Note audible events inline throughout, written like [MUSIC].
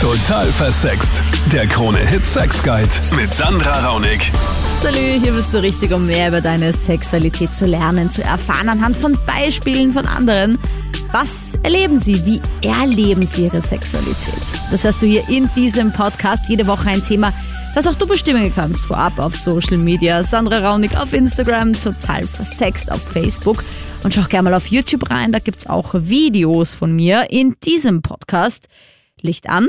Total versext. Der Krone-Hit Sex Guide mit Sandra Raunig. Salü, hier bist du richtig, um mehr über deine Sexualität zu lernen, zu erfahren anhand von Beispielen von anderen. Was erleben sie? Wie erleben sie ihre Sexualität? Das hörst du hier in diesem Podcast. Jede Woche ein Thema, das auch du bestimmen kannst. Vorab auf Social Media. Sandra Raunig auf Instagram, total versext auf Facebook. Und schau gerne mal auf YouTube rein, da gibt's auch Videos von mir in diesem Podcast. Licht an,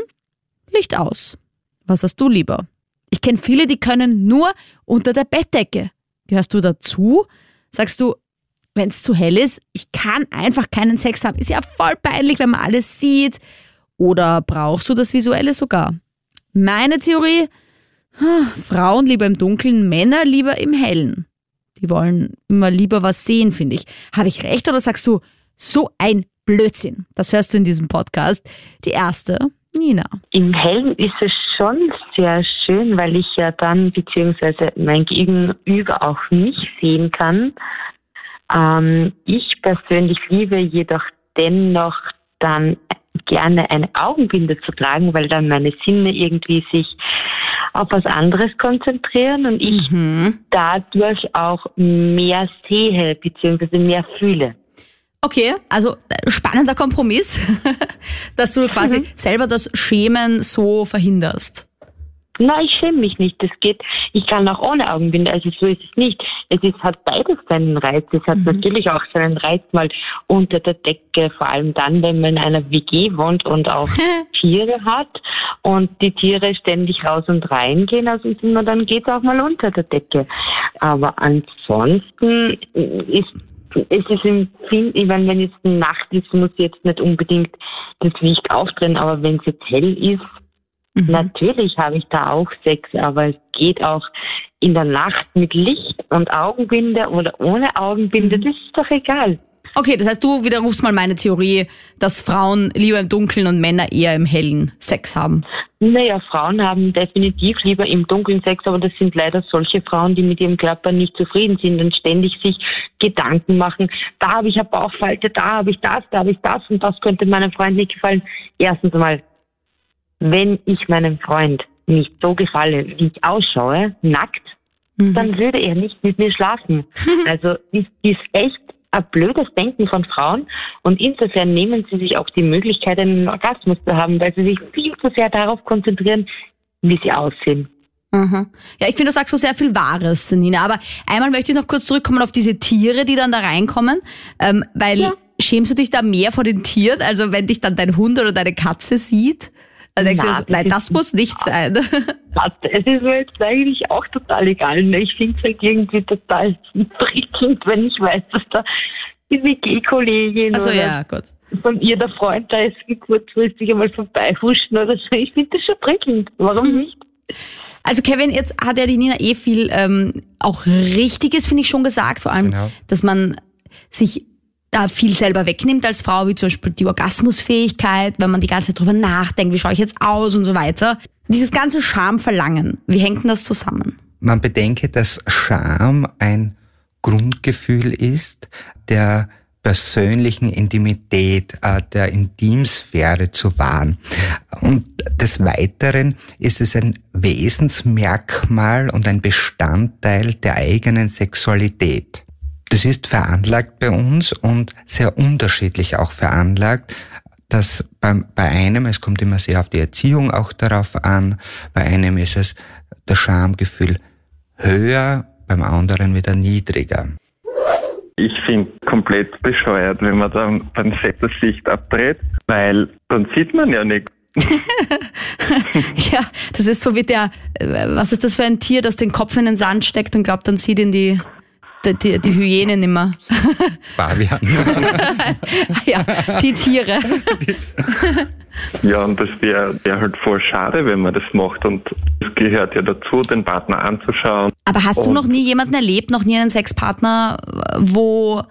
Licht aus. Was hast du lieber? Ich kenne viele, die können nur unter der Bettdecke. Gehörst du dazu? Sagst du, wenn es zu hell ist, ich kann einfach keinen Sex haben. Ist ja voll peinlich, wenn man alles sieht. Oder brauchst du das Visuelle sogar? Meine Theorie, Frauen lieber im Dunkeln, Männer lieber im Hellen. Die wollen immer lieber was sehen, finde ich. Habe ich recht oder sagst du, so ein Blödsinn? Das hörst du in diesem Podcast. Die erste, Nina. Im Hellen ist es schon sehr schön, weil ich ja dann beziehungsweise mein Gegenüber auch mich sehen kann. Ähm, ich persönlich liebe jedoch dennoch dann gerne eine Augenbinde zu tragen, weil dann meine Sinne irgendwie sich auf was anderes konzentrieren und ich Mhm. dadurch auch mehr sehe beziehungsweise mehr fühle. Okay, also äh, spannender Kompromiss, [LAUGHS] dass du quasi selber das Schämen so verhinderst. Nein, ich schäme mich nicht. Das geht. Ich kann auch ohne Augenbinde. Also so ist es nicht. Es ist, hat beides seinen Reiz. Es hat natürlich auch seinen Reiz mal unter der Decke, vor allem dann, wenn man in einer WG wohnt und auch [LAUGHS] Tiere hat und die Tiere ständig raus und rein gehen. Also ist immer, dann geht es auch mal unter der Decke. Aber ansonsten ist es ist im Film, ich meine, wenn jetzt Nacht ist, muss jetzt nicht unbedingt das Licht aufdrehen, aber wenn es jetzt hell ist, Natürlich habe ich da auch Sex, aber es geht auch in der Nacht mit Licht und Augenbinde oder ohne Augenbinde, das ist doch egal. Okay, das heißt, du widerrufst mal meine Theorie, dass Frauen lieber im Dunkeln und Männer eher im Hellen Sex haben. Naja, Frauen haben definitiv lieber im Dunkeln Sex, aber das sind leider solche Frauen, die mit ihrem Körper nicht zufrieden sind und ständig sich Gedanken machen. Da habe ich eine Bauchfalte, da habe ich das, da habe ich das und das könnte meinem Freund nicht gefallen. Erstens mal, wenn ich meinem Freund nicht so gefalle, wie ich ausschaue, nackt, dann würde er nicht mit mir schlafen. [LAUGHS] Also ist, ist echt ein blödes Denken von Frauen und insofern nehmen sie sich auch die Möglichkeit, einen Orgasmus zu haben, weil sie sich viel zu sehr darauf konzentrieren, wie sie aussehen. Mhm. Ja, ich finde, das sagst du sehr viel Wahres, Nina. Aber einmal möchte ich noch kurz zurückkommen auf diese Tiere, die dann da reinkommen, ähm, weil Ja. schämst du dich da mehr vor den Tieren, also wenn dich dann dein Hund oder deine Katze sieht? Dann denkst du, Na, dir so, das nein, das muss nicht sein. Das- Es ist mir jetzt eigentlich auch total egal. ne? Ich finde es halt irgendwie total prickelnd, wenn ich weiß, dass da die WG-Kollegin Also oder ja, gut. von ihr der Freund da ist, kurzfristig einmal vorbeihuschen oder so. Ich finde das schon prickelnd. Warum nicht? Also Kevin, jetzt hat ja die Nina eh viel ähm, auch Richtiges, finde ich, schon gesagt. Vor allem, Genau. dass man sich da viel selber wegnimmt als Frau, wie zum Beispiel die Orgasmusfähigkeit, wenn man die ganze Zeit drüber nachdenkt, wie schaue ich jetzt aus und so weiter. Dieses ganze Schamverlangen, wie hängt denn das zusammen? Man bedenke, dass Scham ein Grundgefühl ist der persönlichen Intimität, äh, der Intimsphäre zu wahren. Und des Weiteren ist es ein Wesensmerkmal und ein Bestandteil der eigenen Sexualität. Das ist veranlagt bei uns und sehr unterschiedlich auch veranlagt dass beim, bei einem, es kommt immer sehr auf die Erziehung auch darauf an, bei einem ist es das Schamgefühl höher, beim anderen wieder niedriger. Ich finde komplett bescheuert, wenn man dann beim Set das Licht abdreht, weil dann sieht man ja nichts. [LAUGHS] Ja, das ist so wie der, äh, was ist das für ein Tier, das den Kopf in den Sand steckt und glaubt, dann sieht ihn die, die, die, die Hyäne nimmer. Fabian. [LAUGHS] [LAUGHS] ja, die Tiere. Ja, und das wäre wär halt voll schade, wenn man das macht. Und es gehört ja dazu, den Partner anzuschauen. Aber hast du Und- noch nie jemanden erlebt, noch nie einen Sexpartner, wo,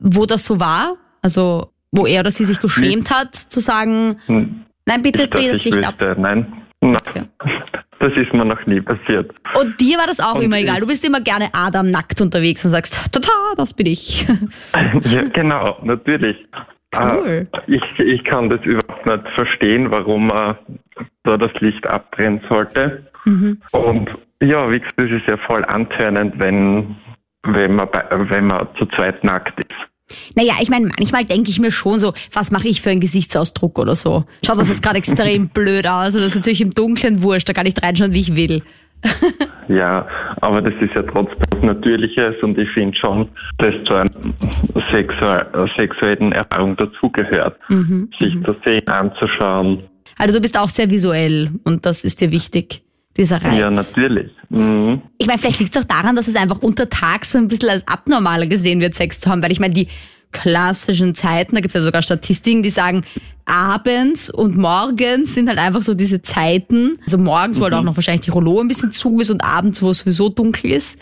wo das so war? Also, wo er oder sie sich geschämt hat, zu sagen, Hm, nein, bitte nicht, dreh das ich Licht ab. wüsste. Nein, Nein. Okay. Das ist mir noch nie passiert. Und dir war das auch Und immer egal. Du bist immer gerne Adam nackt unterwegs und sagst, tata, das bin ich. [LAUGHS] ja, genau, natürlich. Cool. Äh, Ich, ich kann das überhaupt nicht verstehen, warum man da das Licht abdrehen sollte. Mhm. Und ja, wie gesagt, das ist ja voll antörnend, wenn, wenn, man, bei, wenn man zu zweit nackt ist. Naja, ich meine, manchmal denke ich mir schon so, was mache ich für einen Gesichtsausdruck oder so. Schaut das jetzt gerade extrem [LAUGHS] blöd aus und das ist natürlich im Dunklen wurscht, da kann ich reinschauen, wie ich will. [LAUGHS] ja, aber das ist ja trotzdem was Natürliches und ich finde schon, dass zu einer sexuell, sexuellen Erfahrung dazugehört, mhm, sich mhm. zu sehen, anzuschauen. Also du bist auch sehr visuell und das ist dir wichtig dieser Reiz. Ja, natürlich. Mhm. Ich meine, vielleicht liegt es auch daran, dass es einfach untertags so ein bisschen als abnormaler gesehen wird, Sex zu haben, weil ich meine, die klassischen Zeiten, da gibt es ja sogar Statistiken, die sagen, abends und morgens sind halt einfach so diese Zeiten. Also morgens, mhm. wo halt auch noch wahrscheinlich die Rollo ein bisschen zu ist und abends, wo es sowieso dunkel ist.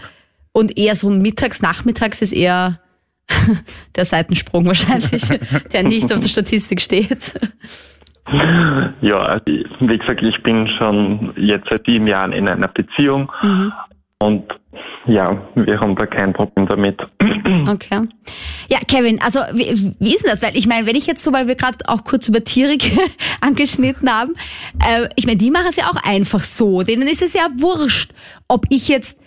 Und eher so mittags, nachmittags ist eher [LAUGHS] der Seitensprung wahrscheinlich, [LAUGHS] der nicht auf der Statistik steht. [LAUGHS] Ja, also wie gesagt, ich bin schon jetzt seit sieben Jahren in einer Beziehung mhm. und ja, wir haben da kein Problem damit. [CLEARS THROAT] Okay. Ja, Kevin, also wie, wie ist denn das? Weil ich meine, wenn ich jetzt so, weil wir gerade auch kurz über Tiere [LAUGHS] angeschnitten haben, äh, ich meine, die machen es ja auch einfach so. Denen ist es ja wurscht, ob ich jetzt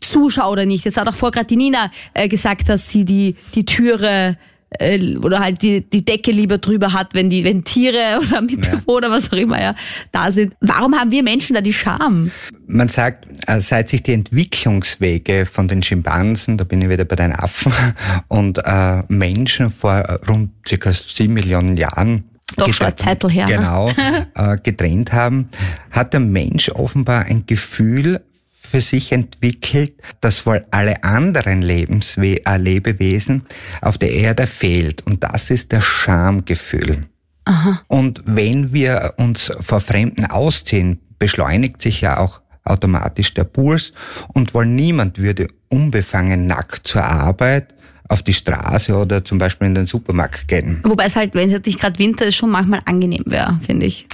zuschaue oder nicht. Jetzt hat auch vor gerade die Nina äh, gesagt, dass sie die, die Türe äh, oder halt die, die Decke lieber drüber hat, wenn die, wenn Tiere [LAUGHS] oder Mitbewohner, ja. was auch immer ja da sind. Warum haben wir Menschen da die Scham? Man sagt, äh, seit sich die Entwicklungswege von den Schimpansen, da bin ich wieder bei den Affen, [LAUGHS] und äh, Menschen vor rund circa sieben Millionen Jahren doch schon Zeitl her. Ne? Genau, [LAUGHS] äh, getrennt haben, hat der Mensch offenbar ein Gefühl für sich entwickelt, das wohl alle anderen Lebenswe äh, Lebewesen auf der Erde fehlt. Und das ist das Schamgefühl. Aha. Und wenn wir uns vor Fremden ausziehen, beschleunigt sich ja auch automatisch der Puls und wohl niemand würde unbefangen nackt zur Arbeit auf die Straße oder zum Beispiel in den Supermarkt gehen. Wobei es halt, wenn es nicht gerade Winter ist, schon manchmal angenehm wäre, finde ich.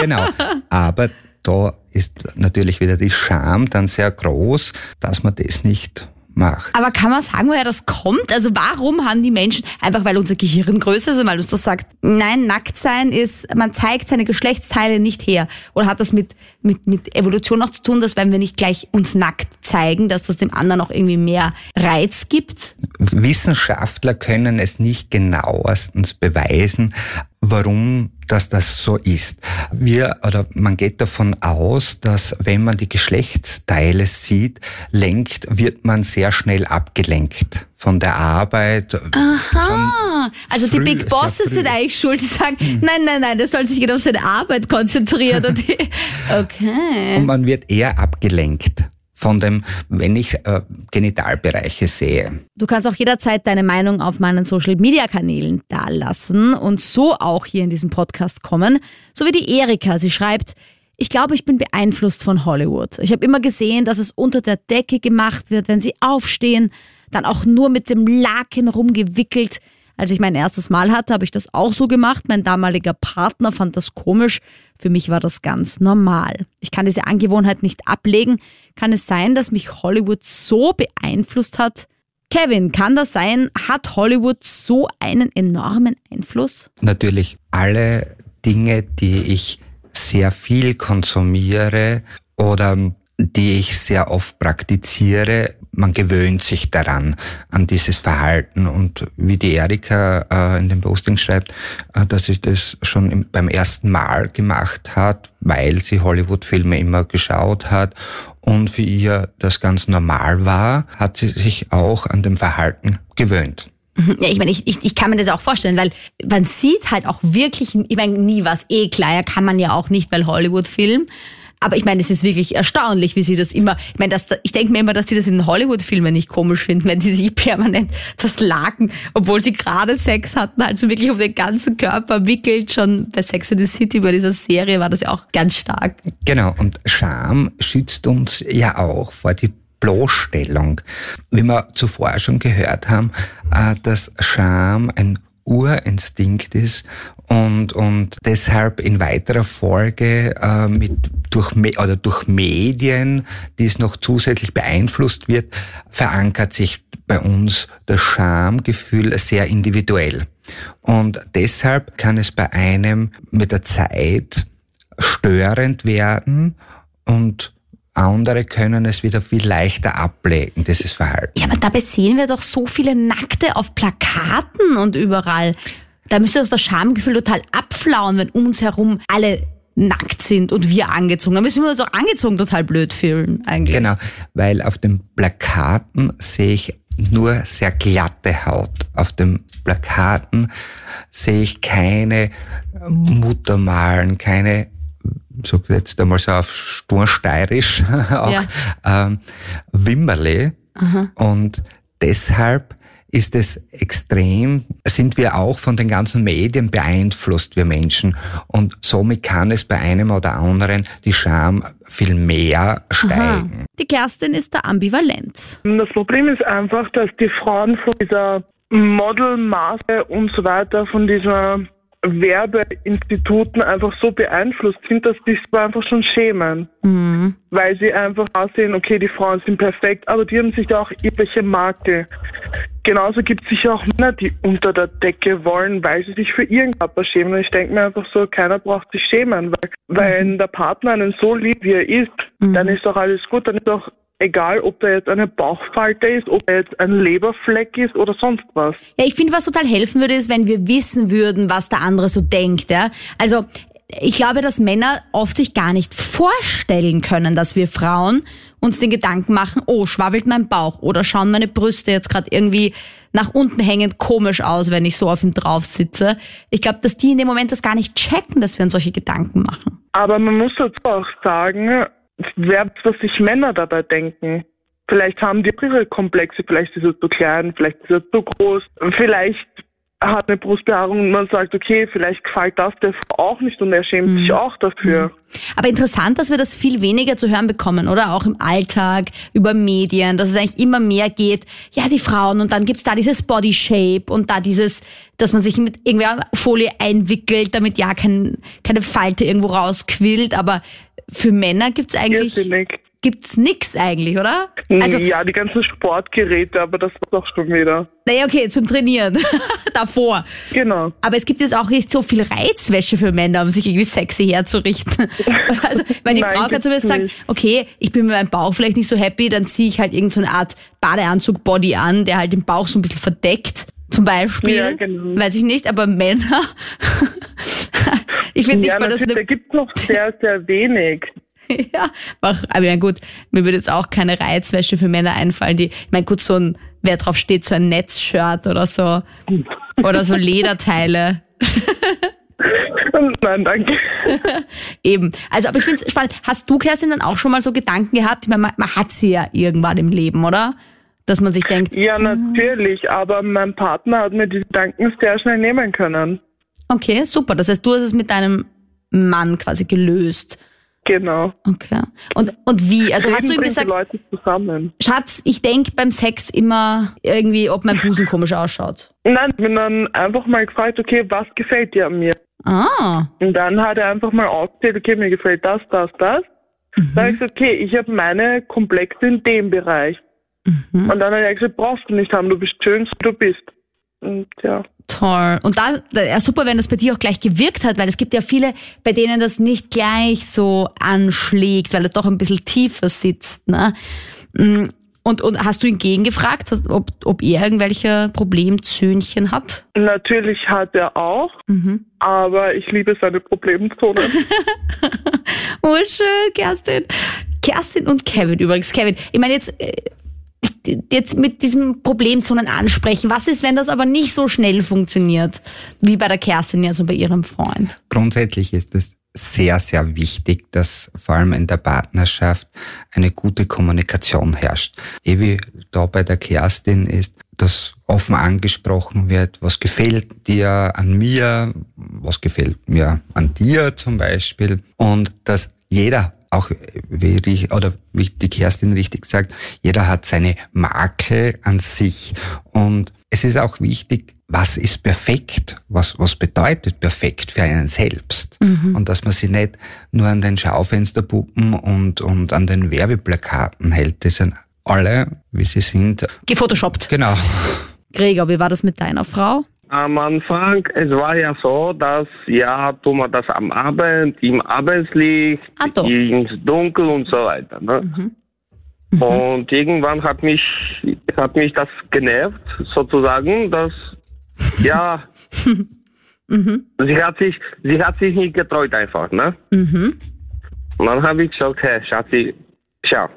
genau. [LAUGHS] Aber da ist natürlich wieder die Scham dann sehr groß, dass man das nicht macht. Aber kann man sagen, woher das kommt? Also warum haben die Menschen, einfach weil unser Gehirn größer ist und weil uns das sagt, nein, nackt sein ist, man zeigt seine Geschlechtsteile nicht her. Oder hat das mit, mit, mit Evolution auch zu tun, dass wenn wir nicht gleich uns nackt zeigen, dass das dem anderen auch irgendwie mehr Reiz gibt? Wissenschaftler können es nicht genauestens beweisen, warum dass das so ist. Wir oder man geht davon aus, dass wenn man die Geschlechtsteile sieht, lenkt, wird man sehr schnell abgelenkt von der Arbeit. Aha, also die Big Bosses sind eigentlich schuld, die sagen, mhm. nein, nein, nein, das soll sich genau auf seine Arbeit konzentrieren. [LAUGHS] okay. Und man wird eher abgelenkt von dem, wenn ich äh, Genitalbereiche sehe. Du kannst auch jederzeit deine Meinung auf meinen Social Media Kanälen dalassen und so auch hier in diesem Podcast kommen. So wie die Erika, sie schreibt, ich glaube, ich bin beeinflusst von Hollywood. Ich habe immer gesehen, dass es unter der Decke gemacht wird, wenn sie aufstehen, dann auch nur mit dem Laken rumgewickelt. Als ich mein erstes Mal hatte, habe ich das auch so gemacht. Mein damaliger Partner fand das komisch. Für mich war das ganz normal. Ich kann diese Angewohnheit nicht ablegen. Kann es sein, dass mich Hollywood so beeinflusst hat? Kevin, kann das sein? Hat Hollywood so einen enormen Einfluss? Natürlich. Alle Dinge, die ich sehr viel konsumiere oder die ich sehr oft praktiziere, man gewöhnt sich daran, an dieses Verhalten. Und wie die Erika äh, in dem Posting schreibt, äh, dass sie das schon im, beim ersten Mal gemacht hat, weil sie Hollywood-Filme immer geschaut hat und für ihr das ganz normal war, hat sie sich auch an dem Verhalten gewöhnt. Mhm. Ja, ich meine, ich, ich, ich kann mir das auch vorstellen, weil man sieht halt auch wirklich, ich meine, nie was eh klar, ja, kann man ja auch nicht, weil Hollywood-Film. Aber ich meine, es ist wirklich erstaunlich, wie sie das immer, ich meine, das, ich denke mir immer, dass sie das in Hollywood-Filmen nicht komisch finden, wenn die sich permanent das Laken, obwohl sie gerade Sex hatten, also wirklich um den ganzen Körper wickelt. Schon bei Sex in the City, bei dieser Serie, war das ja auch ganz stark. Genau, und Scham schützt uns ja auch vor die Bloßstellung. Wie wir zuvor schon gehört haben, äh, dass Scham ein Urinstinkt ist und, und deshalb in weiterer Folge äh, mit, durch, oder durch Medien, die es noch zusätzlich beeinflusst wird, verankert sich bei uns das Schamgefühl sehr individuell. Und deshalb kann es bei einem mit der Zeit störend werden und andere können es wieder viel leichter ablegen, dieses Verhalten. Ja, aber dabei sehen wir doch so viele Nackte auf Plakaten und überall. Da müsste doch das Schamgefühl total abflauen, wenn um uns herum alle nackt sind und wir angezogen. Da müssen wir uns doch angezogen total blöd fühlen, eigentlich. Genau, weil auf den Plakaten sehe ich nur sehr glatte Haut. Auf den Plakaten sehe ich keine Muttermalen, keine so jetzt einmal so auf stursteirisch [LAUGHS] auch ja. ähm, Wimmerle. Aha. Und deshalb ist es extrem, sind wir auch von den ganzen Medien beeinflusst, wir Menschen. Und somit kann es bei einem oder anderen die Scham viel mehr steigen. Aha. Die Kerstin ist da ambivalent. Das Problem ist einfach, dass die Frauen von dieser Modelmaße und so weiter, von dieser Werbeinstituten einfach so beeinflusst sind, dass die sich einfach schon schämen. Mhm. Weil sie einfach aussehen, okay, die Frauen sind perfekt, aber die haben sich auch irgendwelche Makel. Genauso gibt es sicher auch Männer, die unter der Decke wollen, weil sie sich für ihren Körper schämen. Und ich denke mir einfach so, keiner braucht sich schämen, weil, mhm. wenn der Partner einen so liebt, wie er ist, mhm. dann ist doch alles gut, dann ist doch egal ob da jetzt eine Bauchfalte ist, ob da jetzt ein Leberfleck ist oder sonst was. Ja, ich finde, was total helfen würde, ist, wenn wir wissen würden, was der andere so denkt. Ja? Also ich glaube, dass Männer oft sich gar nicht vorstellen können, dass wir Frauen uns den Gedanken machen, oh, schwabbelt mein Bauch oder schauen meine Brüste jetzt gerade irgendwie nach unten hängend komisch aus, wenn ich so auf ihm drauf sitze. Ich glaube, dass die in dem Moment das gar nicht checken, dass wir uns solche Gedanken machen. Aber man muss dazu auch sagen, was sich Männer dabei denken. Vielleicht haben die ihre Komplexe, vielleicht ist er zu klein, vielleicht ist er zu groß, vielleicht hat eine Brustbehaarung und man sagt, okay, vielleicht gefällt das der Frau auch nicht und er schämt mhm. sich auch dafür. Mhm. Aber interessant, dass wir das viel weniger zu hören bekommen, oder? Auch im Alltag, über Medien, dass es eigentlich immer mehr geht, ja, die Frauen und dann gibt's da dieses Body Shape und da dieses, dass man sich mit irgendwer Folie einwickelt, damit ja kein, keine Falte irgendwo rausquillt, aber für Männer gibt's eigentlich Irrsinnig. gibt's nix eigentlich, oder? Also, ja, die ganzen Sportgeräte, aber das war doch schon wieder. Naja, okay, zum Trainieren. [LAUGHS] Davor. Genau. Aber es gibt jetzt auch nicht so viel Reizwäsche für Männer, um sich irgendwie sexy herzurichten. [LAUGHS] also, wenn die Nein, Frau kann zumindest sagen, okay, ich bin mit meinem Bauch vielleicht nicht so happy, dann ziehe ich halt irgendeine so Art Badeanzug-Body an, der halt den Bauch so ein bisschen verdeckt. Zum Beispiel. Ja, genau. Weiß ich nicht, aber Männer [LAUGHS] ich finde ja, nicht mal, dass... Da gibt noch sehr, sehr wenig. [LAUGHS] ja, aber ja gut, mir würde jetzt auch keine Reizwäsche für Männer einfallen, die, ich meine, gut, so ein, wer drauf steht, so ein Netzshirt oder so, oder so Lederteile. [LAUGHS] Nein, danke. Eben. Also, aber ich finde es spannend. Hast du, Kerstin, dann auch schon mal so Gedanken gehabt? Ich meine, man, man hat sie ja irgendwann im Leben, oder? Dass man sich denkt. Ja, natürlich, aber mein Partner hat mir die Gedanken sehr schnell nehmen können. Okay, super. Das heißt, du hast es mit deinem Mann quasi gelöst. Genau. Okay. Und, und wie? Also Reden hast du ihm gesagt, Leute zusammen. Schatz, ich denke beim Sex immer irgendwie, ob mein Busen komisch ausschaut. Nein, ich bin dann einfach mal gefragt, okay, was gefällt dir an mir? Ah. Und dann hat er einfach mal aufgezählt, okay, mir gefällt das, das, das. Mhm. Dann habe ich gesagt, okay, ich habe meine Komplexe in dem Bereich. Mhm. Und dann hat er gesagt, brauchst du nicht haben, du bist schön, so du bist. Und ja. Toll. Und da, ja, super, wenn das bei dir auch gleich gewirkt hat, weil es gibt ja viele, bei denen das nicht gleich so anschlägt, weil es doch ein bisschen tiefer sitzt. Ne? Mm, und, und hast du ihn gegengefragt, ob, ob er irgendwelche Problemzöhnchen hat? Natürlich hat er auch, mhm. aber ich liebe seine Problemzone. [LAUGHS] oh, schön, Kerstin. Kerstin und Kevin übrigens. Kevin, ich meine jetzt, äh, jetzt mit diesem Problemzonen ansprechen. Was ist, wenn das aber nicht so schnell funktioniert, wie bei der Kerstin, also bei ihrem Freund? Grundsätzlich ist es sehr, sehr wichtig, dass vor allem in der Partnerschaft eine gute Kommunikation herrscht. Wie da bei der Kerstin ist, dass offen angesprochen wird, was gefällt dir an mir, was gefällt mir an dir zum Beispiel und dass jeder auch wie, oder wie die Kerstin richtig sagt, jeder hat seine Makel an sich. Und es ist auch wichtig, was ist perfekt? Was, was bedeutet perfekt für einen selbst? Mhm. Und dass man sich nicht nur an den Schaufensterpuppen und, und an den Werbeplakaten hält. Das sind alle, wie sie sind. Gefotoshoppt. Genau. Gregor, wie war das mit deiner Frau? Am Anfang, es war ja so, dass ja, tun wir das am Abend, im Abendslicht, Ah, doch. ins Dunkel und so weiter. Ne? Und irgendwann hat mich, hat mich das genervt, sozusagen, dass, ja, [LAUGHS] sie hat sich, sie hat sich nicht getreut einfach, ne? Und dann habe ich gesagt, hey, Schatzi, schau,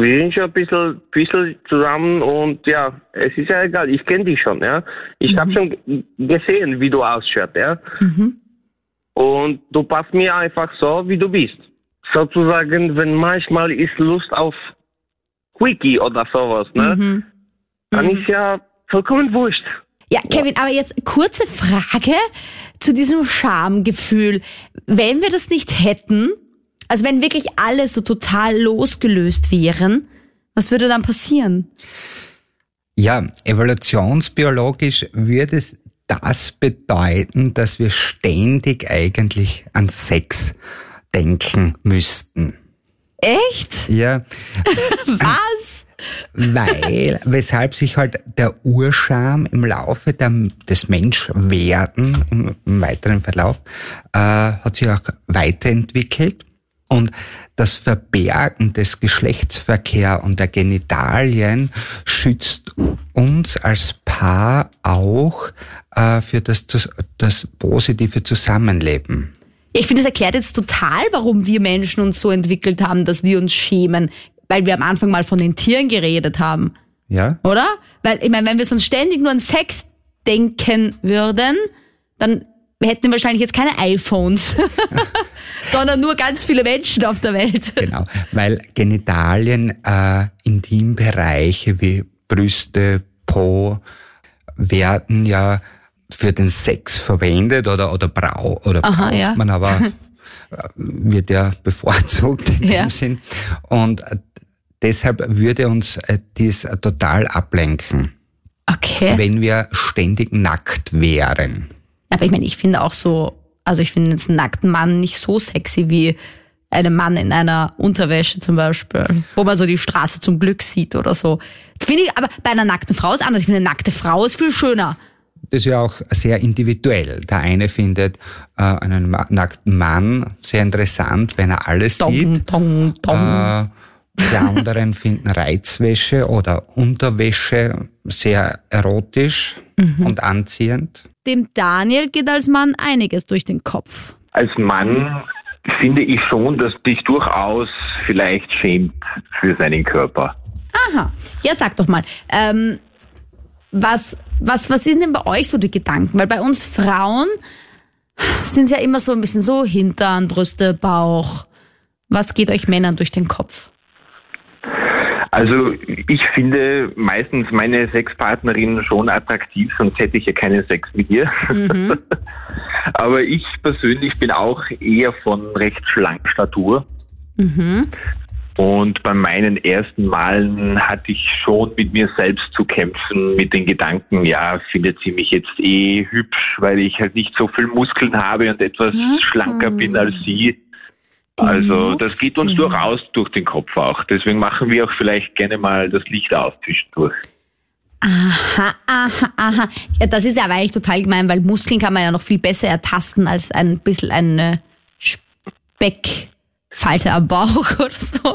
wir sind schon ein bisschen, bisschen zusammen und ja, es ist ja egal, ich kenne dich schon, ja. Ich habe schon gesehen, wie du ausschaut, ja. Und du passt mir einfach so, wie du bist. Sozusagen, wenn manchmal ist Lust auf Quickie oder sowas, ne? Dann ist ja vollkommen wurscht. Ja, Kevin, aber jetzt kurze Frage zu diesem Schamgefühl. Wenn wir das nicht hätten, also wenn wirklich alle so total losgelöst wären, was würde dann passieren? Ja, evolutionsbiologisch würde es das bedeuten, dass wir ständig eigentlich an Sex denken müssten. Echt? Ja, [LAUGHS] Was? weil, weshalb sich halt der Urscham im Laufe der, des Menschwerden, im, im weiteren Verlauf, äh, hat sich auch weiterentwickelt. Und das Verbergen des Geschlechtsverkehr und der Genitalien schützt uns als Paar auch äh, für das, das, das positive Zusammenleben. Ich finde, das erklärt jetzt total, warum wir Menschen uns so entwickelt haben, dass wir uns schämen, weil wir am Anfang mal von den Tieren geredet haben, Ja? oder? Weil, ich meine, wenn wir sonst ständig nur an Sex denken würden, dann hätten wahrscheinlich jetzt keine iPhones, [LAUGHS] sondern nur ganz viele Menschen auf der Welt. Genau, weil Genitalien, äh, Intimbereiche wie Brüste, Po werden ja für den Sex verwendet oder oder brau oder Aha, braucht ja. man, aber [LAUGHS] äh, wird ja bevorzugt in Ja. dem Sinn. Und äh, deshalb würde uns äh, dies total ablenken, Okay. wenn wir ständig nackt wären. Aber ich meine, ich finde auch so, also ich finde jetzt einen nackten Mann nicht so sexy wie einen Mann in einer Unterwäsche zum Beispiel, wo man so die Straße zum Glück sieht oder so. Finde ich, aber bei einer nackten Frau ist anders. Ich finde, eine nackte Frau ist viel schöner. Das ist ja auch sehr individuell. Der eine findet äh, einen nackten Mann sehr interessant, wenn er alles sieht. Dong, dong, dong. Äh, die anderen finden Reizwäsche oder Unterwäsche sehr erotisch und anziehend. Dem Daniel geht als Mann einiges durch den Kopf. Als Mann finde ich schon, dass dich durchaus vielleicht schämt für seinen Körper. Aha. Ja, sag doch mal, ähm, was, was, was sind denn bei euch so die Gedanken? Weil bei uns Frauen sind ja immer so ein bisschen so Hintern, Brüste, Bauch. Was geht euch Männern durch den Kopf? Also ich finde meistens meine Sexpartnerin schon attraktiv, sonst hätte ich ja keinen Sex mit ihr. [LAUGHS] Aber ich persönlich bin auch eher von recht schlanker Statur. Und bei meinen ersten Malen hatte ich schon mit mir selbst zu kämpfen, mit den Gedanken, ja, findet sie mich jetzt eh hübsch, weil ich halt nicht so viel Muskeln habe und etwas schlanker bin als sie. Also das geht uns durchaus durch den Kopf auch. Deswegen machen wir auch vielleicht gerne mal das Licht aus zwischendurch. Aha, aha, aha. Ja, das ist ja aber eigentlich total gemein, weil Muskeln kann man ja noch viel besser ertasten als ein bisschen eine Speckfalte am Bauch [LAUGHS] oder so. [LAUGHS]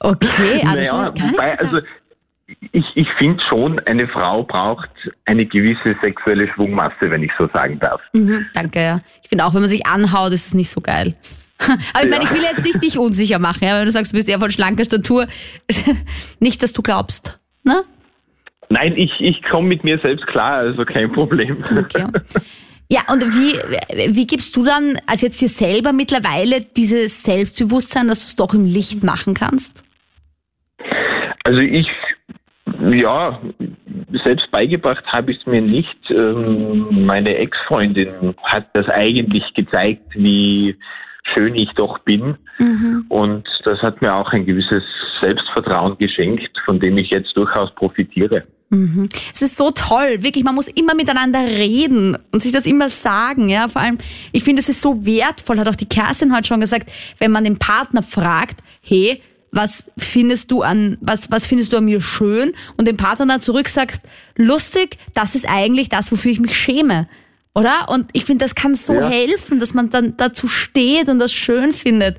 okay, ah, das hab ich gar nicht wobei, also ich, ich finde schon, eine Frau braucht eine gewisse sexuelle Schwungmasse, wenn ich so sagen darf. Mhm, danke, ja. Ich finde auch, wenn man sich anhaut, ist es nicht so geil. [LAUGHS] Aber ich meine, ich will jetzt nicht dich unsicher machen, ja, wenn du sagst, du bist eher von schlanker Statur. [LAUGHS] Nicht, dass du glaubst. Ne? Nein, ich, ich komme mit mir selbst klar, also kein Problem. Okay. Ja, und wie, wie gibst du dann, also jetzt dir selber mittlerweile dieses Selbstbewusstsein, dass du es doch im Licht machen kannst? Also ich, ja, selbst beigebracht habe ich es mir nicht. Ähm, Meine Ex-Freundin hat das eigentlich gezeigt, wie schön ich doch bin. Und das hat mir auch ein gewisses Selbstvertrauen geschenkt, von dem ich jetzt durchaus profitiere. Es ist so toll, wirklich, man muss immer miteinander reden und sich das immer sagen, ja. Vor allem, ich finde, es ist so wertvoll, hat auch die Kerstin heute schon gesagt, wenn man den Partner fragt, hey, was findest du an, was, was findest du an mir schön und dem Partner dann zurück sagst, lustig, das ist eigentlich das, wofür ich mich schäme. Oder? Und ich finde, das kann so ja. helfen, dass man dann dazu steht und das schön findet.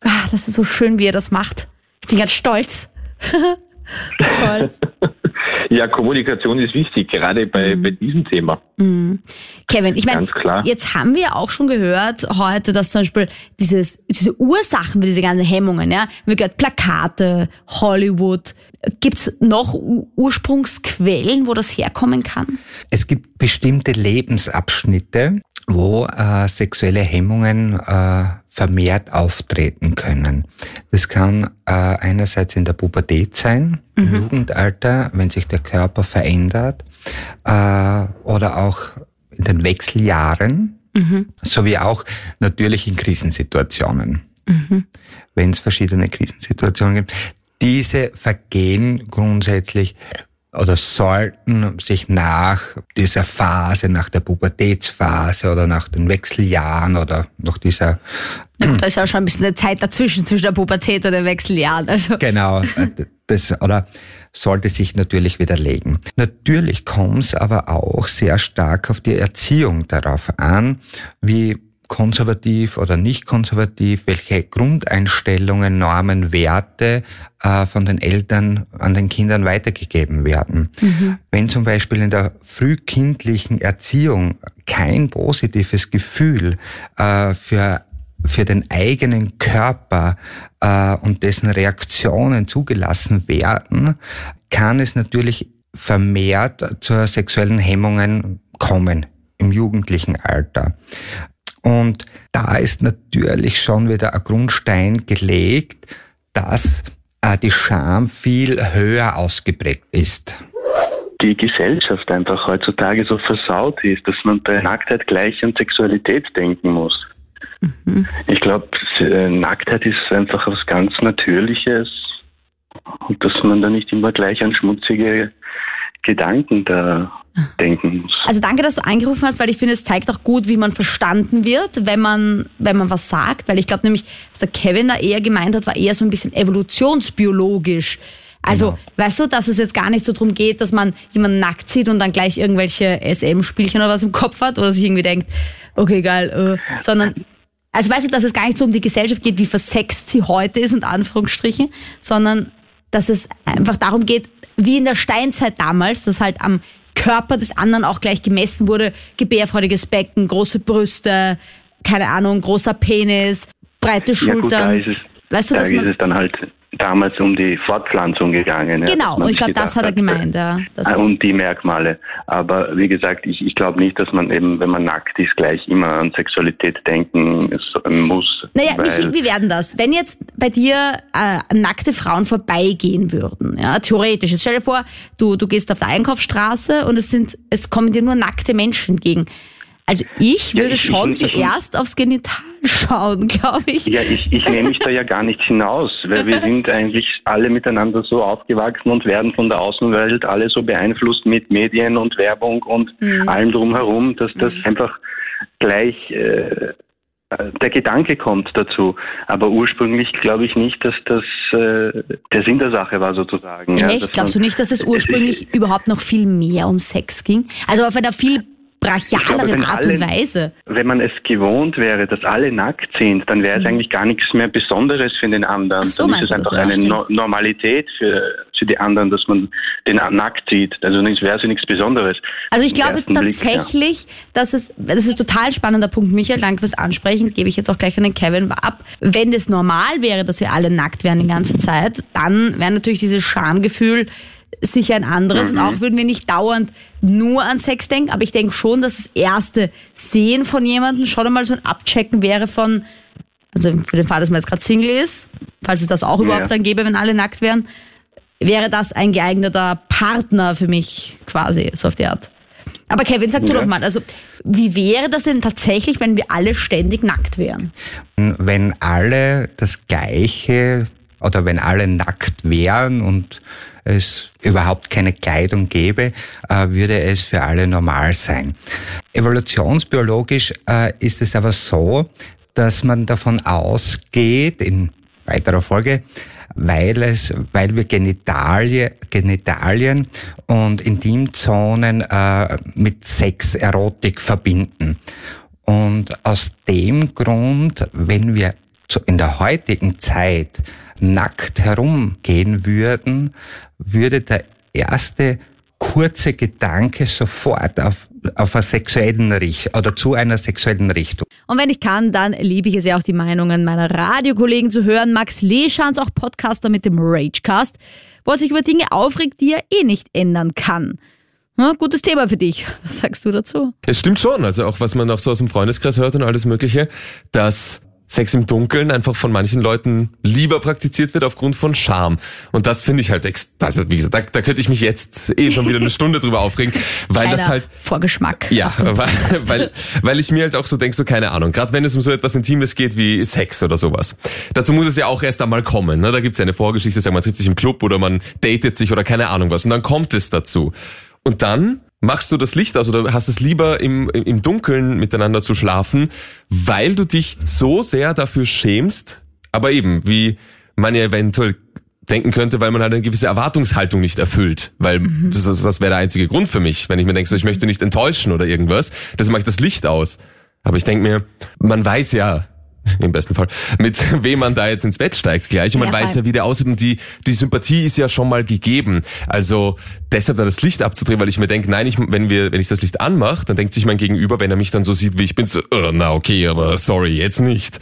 Ah, das ist so schön, wie er das macht. Ich bin ganz stolz. [LAUGHS] Toll. [LAUGHS] Ja, Kommunikation ist wichtig, gerade bei, mhm. bei diesem Thema. Mhm. Kevin, ich meine, jetzt haben wir auch schon gehört heute, dass zum Beispiel dieses, diese Ursachen für diese ganzen Hemmungen, ja, wir gehört Plakate, Hollywood. Gibt es noch Ursprungsquellen, wo das herkommen kann? Es gibt bestimmte Lebensabschnitte, wo äh, sexuelle Hemmungen äh, vermehrt auftreten können. Das kann äh, einerseits in der Pubertät sein, mhm. im Jugendalter, wenn sich der Körper verändert, äh, oder auch in den Wechseljahren, mhm. sowie auch natürlich in Krisensituationen. Mhm. Wenn es verschiedene Krisensituationen gibt. Diese vergehen grundsätzlich oder sollten sich nach dieser Phase, nach der Pubertätsphase oder nach den Wechseljahren oder nach dieser [CLEARS THROAT] da ist ja schon ein bisschen eine Zeit dazwischen, zwischen der Pubertät und den Wechseljahren. Also. Genau, das, oder sollte sich natürlich widerlegen. Natürlich kommt es aber auch sehr stark auf die Erziehung darauf an, wie konservativ oder nicht konservativ, welche Grundeinstellungen, Normen, Werte äh, von den Eltern an den Kindern weitergegeben werden. Mhm. Wenn zum Beispiel in der frühkindlichen Erziehung kein positives Gefühl äh, für für den eigenen Körper äh, und dessen Reaktionen zugelassen werden, kann es natürlich vermehrt zu sexuellen Hemmungen kommen im jugendlichen Alter. Und da ist natürlich schon wieder ein Grundstein gelegt, dass äh, die Scham viel höher ausgeprägt ist. Die Gesellschaft einfach heutzutage so versaut ist, dass man bei Nacktheit gleich an Sexualität denken muss. Mhm. Ich glaube, äh, Nacktheit ist einfach was ganz Natürliches und dass man da nicht immer gleich an schmutzige Gedanken da denken muss. Also danke, dass du angerufen hast, weil ich finde, es zeigt auch gut, wie man verstanden wird, wenn man, wenn man was sagt. Weil ich glaube nämlich, was der Kevin da eher gemeint hat, war eher so ein bisschen evolutionsbiologisch. Also, genau. weißt du, dass es jetzt gar nicht so darum geht, dass man jemanden nackt sieht und dann gleich irgendwelche SM-Spielchen oder was im Kopf hat oder sich irgendwie denkt, okay, geil, äh, sondern also weißt du, dass es gar nicht so um die Gesellschaft geht, wie versext sie heute ist und Anführungsstrichen, sondern dass es einfach darum geht, wie in der Steinzeit damals, dass halt am Körper des anderen auch gleich gemessen wurde, gebärfreudiges Becken, große Brüste, keine Ahnung, großer Penis, breite Schultern. Ja gut, da ist es, weißt du, da ist es dann halt damals um die Fortpflanzung gegangen. Genau, und ich glaube, das hat er gemeint. Ja. Ah, und die Merkmale. Aber wie gesagt, ich, ich glaube nicht, dass man eben, wenn man nackt ist, gleich immer an Sexualität denken muss. Naja, wie, wie werden das? Wenn jetzt bei dir äh, nackte Frauen vorbeigehen würden, ja, theoretisch. Jetzt stell dir vor, du, du gehst auf der Einkaufsstraße und es sind, es kommen dir nur nackte Menschen entgegen. Also ich würde ja, ich, schon ich, zuerst ich, aufs Genital [LAUGHS] schauen, glaube ich. Ja, ich, ich nehme mich da ja gar nicht hinaus, weil wir sind eigentlich alle miteinander so aufgewachsen und werden von der Außenwelt alle so beeinflusst mit Medien und Werbung und mhm. allem drumherum, dass das mhm. einfach gleich äh, der Gedanke kommt dazu. Aber ursprünglich glaube ich nicht, dass das äh, der Sinn der Sache war sozusagen. Echt? Ja, Glaubst man, du nicht, dass es ursprünglich es, überhaupt noch viel mehr um Sex ging? Also auf einer viel brachialeren glaube, Art alle, und Weise. Wenn man es gewohnt wäre, dass alle nackt sind, dann wäre es mhm. eigentlich gar nichts mehr Besonderes für den anderen. Ach so, dann ist es einfach eine no Normalität für, für die anderen, dass man den nackt sieht. Also es wäre so nichts Besonderes. Also ich glaube tatsächlich, Blick, ja. dass es, das ist ein total spannender Punkt, Michael, danke fürs Ansprechen, gebe ich jetzt auch gleich an den Kevin ab. Wenn es normal wäre, dass wir alle nackt wären die ganze Zeit, dann wäre natürlich dieses Schamgefühl sicher ein anderes. Mhm. Und auch würden wir nicht dauernd nur an Sex denken, aber ich denke schon, dass das erste Sehen von jemandem schon einmal so ein Abchecken wäre von, also für den Fall, dass man jetzt gerade Single ist, falls es das auch überhaupt ja. dann gäbe, wenn alle nackt wären, wäre das ein geeigneter Partner für mich quasi, so auf die Art. Aber Kevin, sag du ja. doch mal, also wie wäre das denn tatsächlich, wenn wir alle ständig nackt wären? Wenn alle das Gleiche oder wenn alle nackt wären und es überhaupt keine Kleidung gäbe, äh, würde es für alle normal sein. Evolutionsbiologisch äh, ist es aber so, dass man davon ausgeht, in weiterer Folge, weil es, weil wir Genitalie, Genitalien und Intimzonen äh, mit Sex, Erotik verbinden. Und aus dem Grund, wenn wir in der heutigen Zeit nackt herumgehen würden, würde der erste kurze Gedanke sofort auf, auf einer sexuellen Richtung oder zu einer sexuellen Richtung. Und wenn ich kann, dann liebe ich es ja auch die Meinungen meiner Radiokollegen zu hören. Max Leschanz, auch Podcaster mit dem Ragecast, wo er sich über Dinge aufregt, die er eh nicht ändern kann. Ja, gutes Thema für dich. Was sagst du dazu? Es stimmt schon, also auch was man auch so aus dem Freundeskreis hört und alles Mögliche, dass Sex im Dunkeln einfach von manchen Leuten lieber praktiziert wird aufgrund von Scham. Und das finde ich halt, also wie gesagt, da, da könnte ich mich jetzt eh schon wieder eine [LAUGHS] Stunde drüber aufregen, weil Kleiner das halt Vorgeschmack. Ja, [LAUGHS] weil, weil, weil ich mir halt auch so denke, so keine Ahnung, gerade wenn es um so etwas Intimes geht wie Sex oder sowas. Dazu muss es ja auch erst einmal kommen. Ne? Da gibt's ja eine Vorgeschichte, sagen man trifft sich im Club oder man datet sich oder keine Ahnung was. Und dann kommt es dazu. Und dann machst du das Licht aus oder hast es lieber im, im Dunkeln miteinander zu schlafen, weil du dich so sehr dafür schämst, aber eben, wie man ja eventuell denken könnte, weil man halt eine gewisse Erwartungshaltung nicht erfüllt. Weil mhm. das, das wäre der einzige Grund für mich, wenn ich mir denke, so, ich möchte nicht enttäuschen oder irgendwas. Mache ich das Licht aus. Aber ich denke mir, man weiß ja, [LAUGHS] im besten Fall, mit [LAUGHS] wem man da jetzt ins Bett steigt gleich. Und man ja, weiß ja, wie der aussieht und die, die Sympathie ist ja schon mal gegeben. Also deshalb dann das Licht abzudrehen, weil ich mir denke, nein, ich, wenn wir, wenn ich das Licht anmache, dann denkt sich mein Gegenüber, wenn er mich dann so sieht, wie ich bin, so, oh, na okay, aber sorry, jetzt nicht.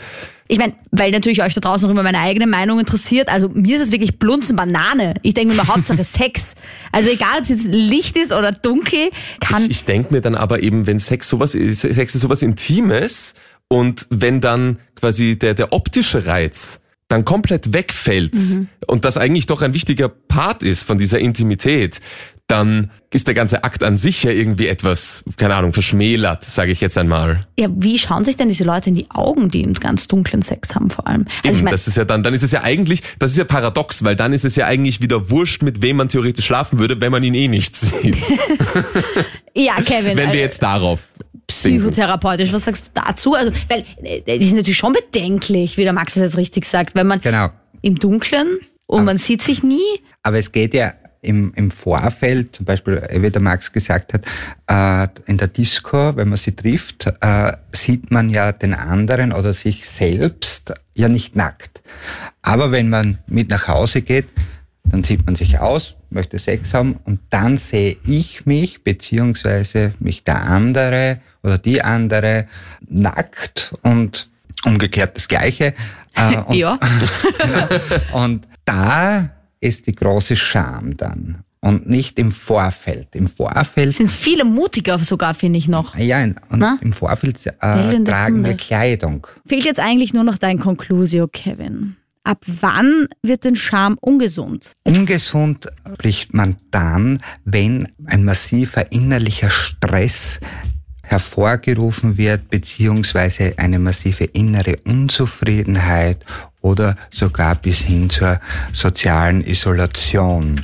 Ich meine, weil natürlich euch da draußen noch immer meine eigene Meinung interessiert. Also mir ist es wirklich Blunzen Banane. Ich denke mir Hauptsache [LAUGHS] Sex. Also egal, ob es jetzt Licht ist oder dunkel, kann. Ich, ich denke mir dann aber eben, wenn Sex sowas ist, Sex ist sowas Intimes und wenn dann quasi der, der optische Reiz dann komplett wegfällt mhm. und das eigentlich doch ein wichtiger Part ist von dieser Intimität, dann ist der ganze Akt an sich ja irgendwie etwas, keine Ahnung, verschmälert, sage ich jetzt einmal. Ja, wie schauen sich denn diese Leute in die Augen, die einen ganz dunklen Sex haben vor allem? Also Eben, ich mein, das ist ja dann, dann ist es ja eigentlich, das ist ja paradox, weil dann ist es ja eigentlich wieder wurscht, mit wem man theoretisch schlafen würde, wenn man ihn eh nicht sieht. [LAUGHS] ja, Kevin. wenn wir äh, jetzt darauf psychotherapeutisch. Was sagst du dazu? Also, weil äh, das ist natürlich schon bedenklich, wie der Max das jetzt richtig sagt, wenn man genau. im Dunkeln und aber, man sieht sich nie. Aber es geht ja im, im Vorfeld, zum Beispiel, wie der Max gesagt hat, äh, in der Disco, wenn man sie trifft, äh, sieht man ja den anderen oder sich selbst ja nicht nackt. Aber wenn man mit nach Hause geht, dann sieht man sich aus, möchte Sex haben und dann sehe ich mich beziehungsweise mich der andere oder die andere nackt und umgekehrt das Gleiche. Äh, [LAUGHS] und, ja. [LAUGHS] und da ist die große Scham dann. Und nicht im Vorfeld. Im Vorfeld. Sind viele mutiger sogar, finde ich noch. Ja, und im Vorfeld äh, tragen wir Kleidung. Fehlt jetzt eigentlich nur noch dein Conclusio, Kevin. Ab wann wird denn Scham ungesund? Ungesund spricht man dann, wenn ein massiver innerlicher Stress hervorgerufen wird, beziehungsweise eine massive innere Unzufriedenheit oder sogar bis hin zur sozialen Isolation.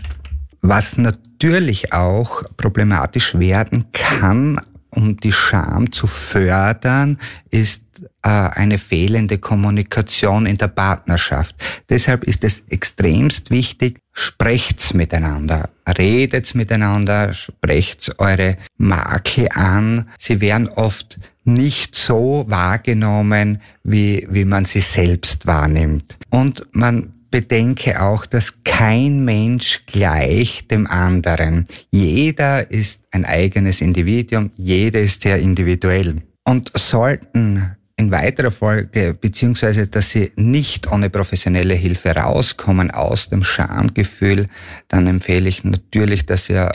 Was natürlich auch problematisch werden kann, um die Scham zu fördern, ist eine fehlende Kommunikation in der Partnerschaft. Deshalb ist es extremst wichtig, sprecht's miteinander, redet's miteinander, sprecht's eure Makel an. Sie werden oft nicht so wahrgenommen, wie, wie man sie selbst wahrnimmt. Und man bedenke auch, dass kein Mensch gleich dem anderen. Jeder ist ein eigenes Individuum, jeder ist sehr individuell. Und sollten in weiterer Folge, beziehungsweise dass sie nicht ohne professionelle Hilfe rauskommen aus dem Schamgefühl, dann empfehle ich natürlich, dass ihr,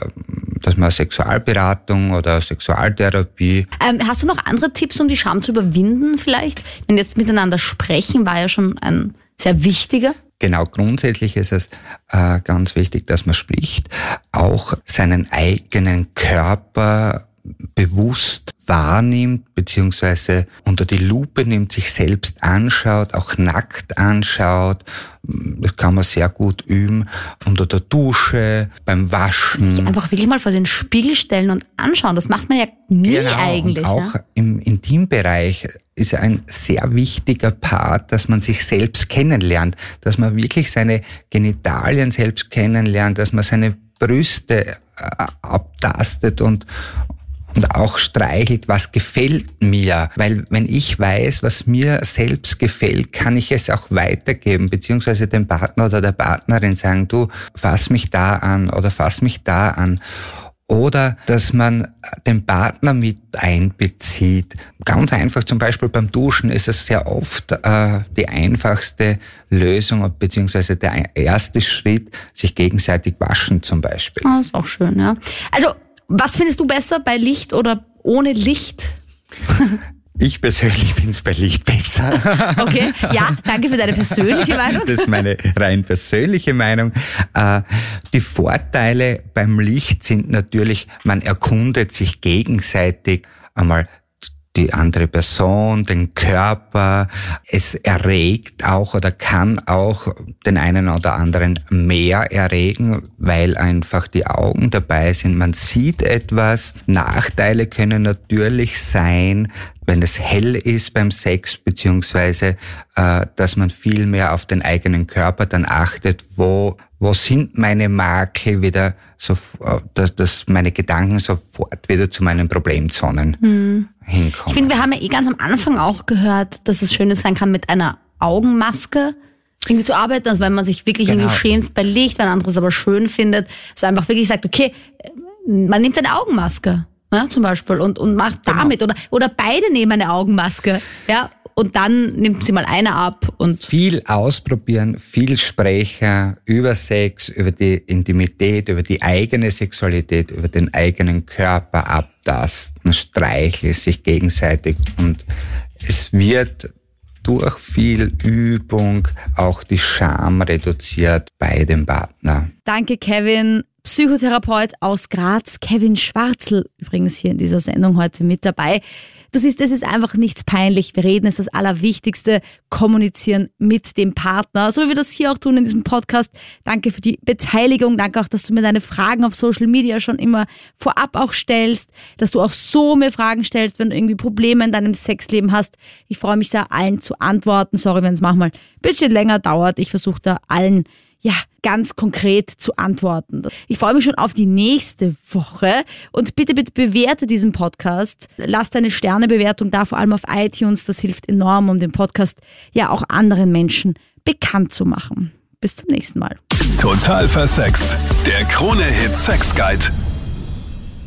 dass man Sexualberatung oder Sexualtherapie. Ähm, hast du noch andere Tipps, um die Scham zu überwinden vielleicht? Wenn jetzt miteinander sprechen war ja schon ein sehr wichtiger. Genau, grundsätzlich ist es äh, ganz wichtig, dass man spricht, auch seinen eigenen Körper bewusst wahrnimmt, beziehungsweise unter die Lupe nimmt, sich selbst anschaut, auch nackt anschaut. Das kann man sehr gut üben. Unter der Dusche, beim Waschen. Sich einfach wirklich mal vor den Spiegel stellen und anschauen. Das macht man ja nie genau, eigentlich. Und auch ne? im Intimbereich ist ein sehr wichtiger Part, dass man sich selbst kennenlernt, dass man wirklich seine Genitalien selbst kennenlernt, dass man seine Brüste äh, abtastet und, und auch streichelt, was gefällt mir. Weil wenn ich weiß, was mir selbst gefällt, kann ich es auch weitergeben, beziehungsweise dem Partner oder der Partnerin sagen, du, fass mich da an oder fass mich da an. Oder dass man den Partner mit einbezieht. Ganz einfach, zum Beispiel beim Duschen ist es sehr oft äh, die einfachste Lösung, beziehungsweise der erste Schritt, sich gegenseitig waschen zum Beispiel. Ah, ist auch schön, ja. Also, was findest du besser, bei Licht oder ohne Licht? Ich persönlich finde es bei Licht besser. [LAUGHS] Okay, ja, danke für deine persönliche Meinung. Das ist meine rein persönliche Meinung. Äh, die Vorteile beim Licht sind natürlich, man erkundet sich gegenseitig einmal die andere Person, den Körper. Es erregt auch oder kann auch den einen oder anderen mehr erregen, weil einfach die Augen dabei sind. Man sieht etwas. Nachteile können natürlich sein, wenn es hell ist beim Sex, beziehungsweise äh, dass man viel mehr auf den eigenen Körper dann achtet, wo, wo sind meine Makel wieder, so, äh, dass, dass meine Gedanken sofort wieder zu meinen Problemzonen Hm. hinkommen. Ich finde, wir haben ja eh ganz am Anfang auch gehört, dass es schön sein kann, mit einer Augenmaske irgendwie zu arbeiten, also wenn man sich wirklich Genau. irgendwie schämt bei Licht, wenn anderes aber schön findet, so einfach wirklich sagt, okay, man nimmt eine Augenmaske, ja, zum Beispiel, und, und macht Genau. damit, oder, oder beide nehmen eine Augenmaske, ja, und dann nimmt sie mal eine ab und viel ausprobieren, viel sprechen über Sex, über die Intimität, über die eigene Sexualität, über den eigenen Körper abtasten, streicheln sich gegenseitig und es wird durch viel Übung auch die Scham reduziert bei dem Partner. Danke, Kevin. Psychotherapeut aus Graz, Kevin Schwarzel, übrigens hier in dieser Sendung heute mit dabei. Du siehst, es ist einfach nichts peinlich. Wir reden, ist das Allerwichtigste. Kommunizieren mit dem Partner, so wie wir das hier auch tun in diesem Podcast. Danke für die Beteiligung. Danke auch, dass du mir deine Fragen auf Social Media schon immer vorab auch stellst, dass du auch so mir Fragen stellst, wenn du irgendwie Probleme in deinem Sexleben hast. Ich freue mich da allen zu antworten. Sorry, wenn es manchmal ein bisschen länger dauert. Ich versuche da allen ja, ganz konkret zu antworten. Ich freue mich schon auf die nächste Woche und bitte, bitte bewerte diesen Podcast. Lass deine Sternebewertung da, vor allem auf iTunes. Das hilft enorm, um den Podcast ja auch anderen Menschen bekannt zu machen. Bis zum nächsten Mal. Total versext. Der Krone-Hit Sex Guide.